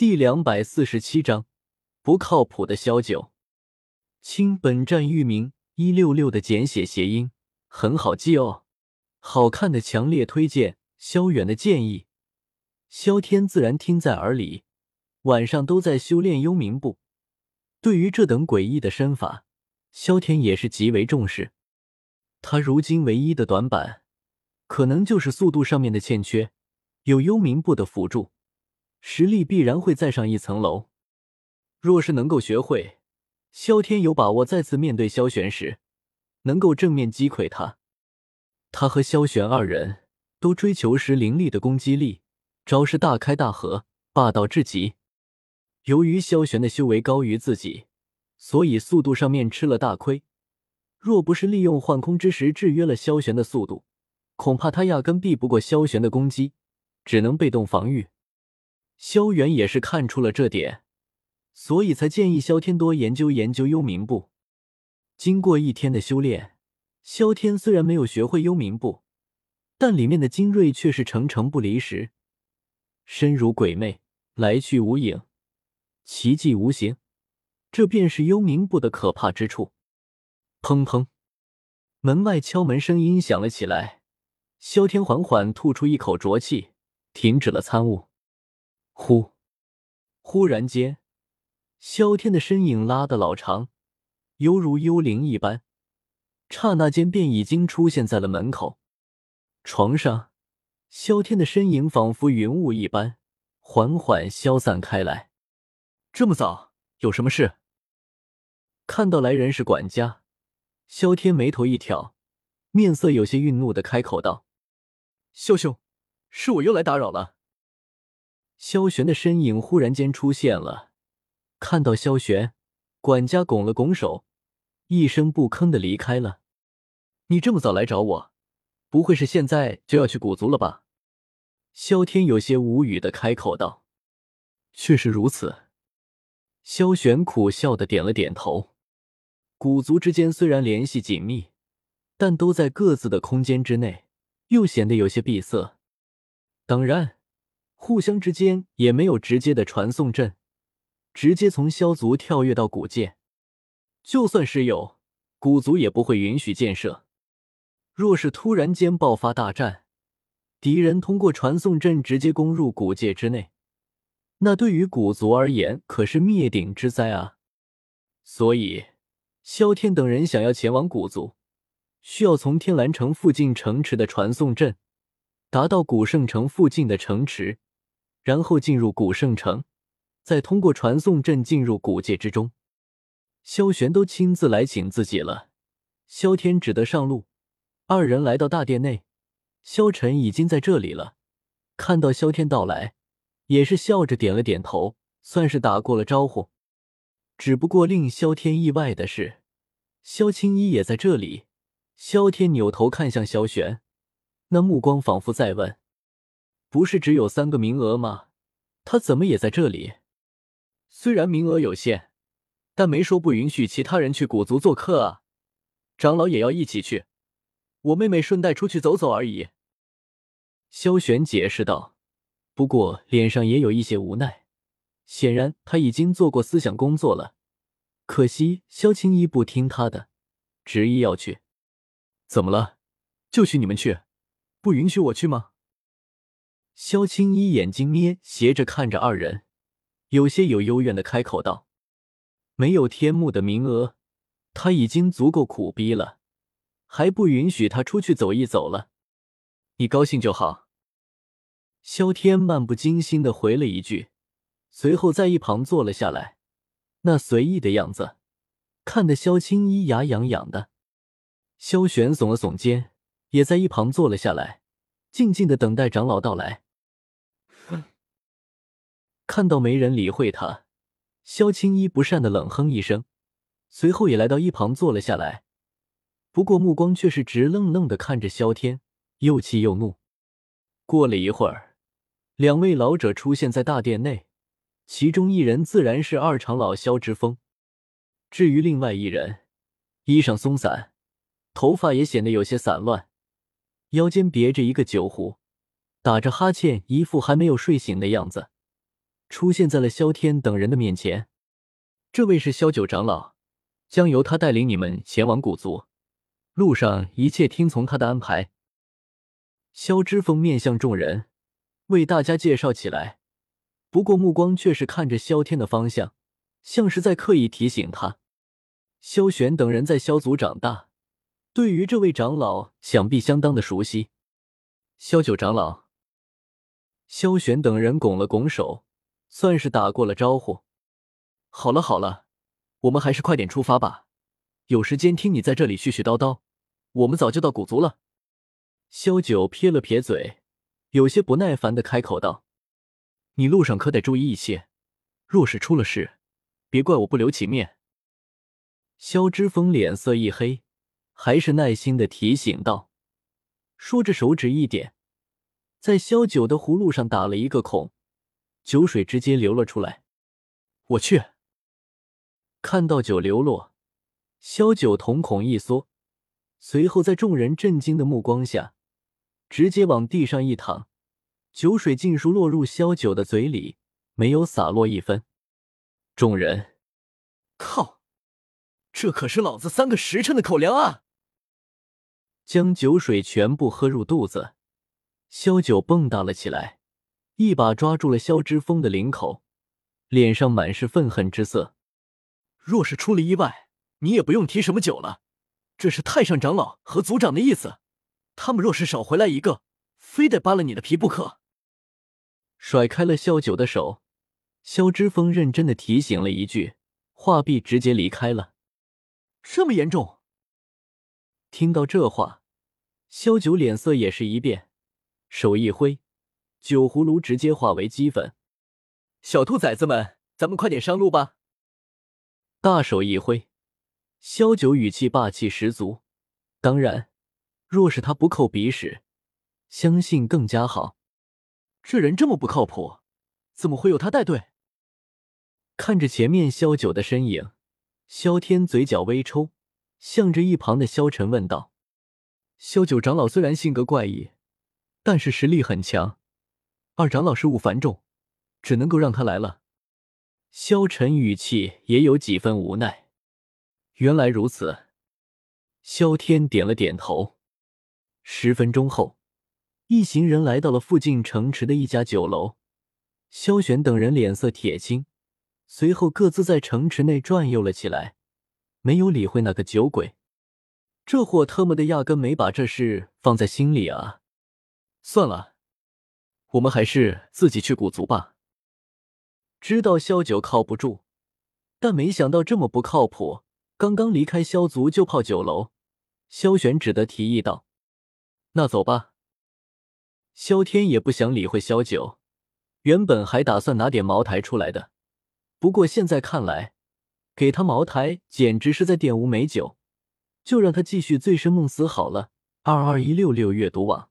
第两百四十七章，不靠谱的萧九。清，本站域名一六六的简写谐音，很好记哦。好看的强烈推荐，萧远的建议，萧天自然听在耳里。晚上都在修炼幽冥步，对于这等诡异的身法，萧天也是极为重视。他如今唯一的短板，可能就是速度上面的欠缺。有幽冥步的辅助。实力必然会再上一层楼。若是能够学会，萧天有把握再次面对萧玄时，能够正面击溃他。他和萧玄二人都追求时凌厉的攻击力，招式大开大合，霸道至极。由于萧玄的修为高于自己，所以速度上面吃了大亏。若不是利用幻空之石制约了萧玄的速度，恐怕他压根避不过萧玄的攻击，只能被动防御。萧元也是看出了这点，所以才建议萧天多研究研究幽冥步。经过一天的修炼，萧天虽然没有学会幽冥步，但里面的精锐却是成成不离时，身如鬼魅，来去无影，奇迹无形。这便是幽冥步的可怕之处。砰砰，门外敲门声音响了起来。萧天缓缓吐出一口浊气，停止了参悟。忽，忽然间，萧天的身影拉得老长，犹如幽灵一般，刹那间便已经出现在了门口。床上，萧天的身影仿佛云雾一般，缓缓消散开来。这么早，有什么事？看到来人是管家，萧天眉头一挑，面色有些愠怒的开口道：“萧兄，是我又来打扰了。”萧玄的身影忽然间出现了，看到萧玄，管家拱了拱手，一声不吭的离开了。你这么早来找我，不会是现在就要去古族了吧？萧天有些无语的开口道：“确实如此。”萧玄苦笑的点了点头。古族之间虽然联系紧密，但都在各自的空间之内，又显得有些闭塞。当然。互相之间也没有直接的传送阵，直接从萧族跳跃到古界。就算是有，古族也不会允许建设。若是突然间爆发大战，敌人通过传送阵直接攻入古界之内，那对于古族而言可是灭顶之灾啊！所以，萧天等人想要前往古族，需要从天蓝城附近城池的传送阵，达到古圣城附近的城池。然后进入古圣城，再通过传送阵进入古界之中。萧玄都亲自来请自己了，萧天只得上路。二人来到大殿内，萧晨已经在这里了。看到萧天到来，也是笑着点了点头，算是打过了招呼。只不过令萧天意外的是，萧青衣也在这里。萧天扭头看向萧玄，那目光仿佛在问。不是只有三个名额吗？他怎么也在这里？虽然名额有限，但没说不允许其他人去古族做客啊。长老也要一起去，我妹妹顺带出去走走而已。萧玄解释道，不过脸上也有一些无奈。显然他已经做过思想工作了，可惜萧青衣不听他的，执意要去。怎么了？就许你们去，不允许我去吗？萧青衣眼睛眯斜着看着二人，有些有幽怨的开口道：“没有天幕的名额，他已经足够苦逼了，还不允许他出去走一走了？你高兴就好。”萧天漫不经心的回了一句，随后在一旁坐了下来，那随意的样子，看得萧青衣牙痒痒的。萧玄耸了耸肩，也在一旁坐了下来。静静的等待长老到来。看到没人理会他，萧青衣不善的冷哼一声，随后也来到一旁坐了下来。不过目光却是直愣愣的看着萧天，又气又怒。过了一会儿，两位老者出现在大殿内，其中一人自然是二长老萧之风。至于另外一人，衣裳松散，头发也显得有些散乱。腰间别着一个酒壶，打着哈欠，一副还没有睡醒的样子。出现在了萧天等人的面前。这位是萧九长老，将由他带领你们前往古族，路上一切听从他的安排。萧之风面向众人，为大家介绍起来，不过目光却是看着萧天的方向，像是在刻意提醒他。萧玄等人在萧族长大，对于这位长老想必相当的熟悉。萧九长老，萧玄等人拱了拱手，算是打过了招呼。好了好了，我们还是快点出发吧。有时间听你在这里絮絮叨叨，我们早就到古族了。萧九撇了撇嘴，有些不耐烦的开口道：“你路上可得注意一些，若是出了事，别怪我不留情面。”萧之风脸色一黑，还是耐心的提醒道，说着手指一点，在萧九的葫芦上打了一个孔，酒水直接流了出来。我去！看到酒流落，萧九瞳孔一缩，随后在众人震惊的目光下，直接往地上一躺，酒水尽数落入萧九的嘴里，没有洒落一分。众人，靠！这可是老子三个时辰的口粮啊！将酒水全部喝入肚子，萧九蹦跶了起来，一把抓住了萧之风的领口，脸上满是愤恨之色。若是出了意外，你也不用提什么酒了。这是太上长老和族长的意思，他们若是少回来一个，非得扒了你的皮不可。甩开了萧九的手，萧之风认真的提醒了一句，话毕直接离开了。这么严重？听到这话，萧九脸色也是一变，手一挥，酒葫芦直接化为齑粉。小兔崽子们，咱们快点上路吧！大手一挥，萧九语气霸气十足。当然，若是他不扣鼻屎，相信更加好。这人这么不靠谱，怎么会有他带队？看着前面萧九的身影，萧天嘴角微抽，向着一旁的萧晨问道：“萧九长老虽然性格怪异，但是实力很强。二长老事务繁重，只能够让他来了。”萧晨语气也有几分无奈。原来如此，萧天点了点头。十分钟后，一行人来到了附近城池的一家酒楼。萧玄等人脸色铁青，随后各自在城池内转悠了起来，没有理会那个酒鬼。这货特么的压根没把这事放在心里啊！算了，我们还是自己去古族吧。知道萧九靠不住，但没想到这么不靠谱。刚刚离开萧族就泡酒楼，萧玄只得提议道：“那走吧。”萧天也不想理会萧九，原本还打算拿点茅台出来的，不过现在看来，给他茅台简直是在玷污美酒，就让他继续醉生梦死好了。二二一六六阅读网。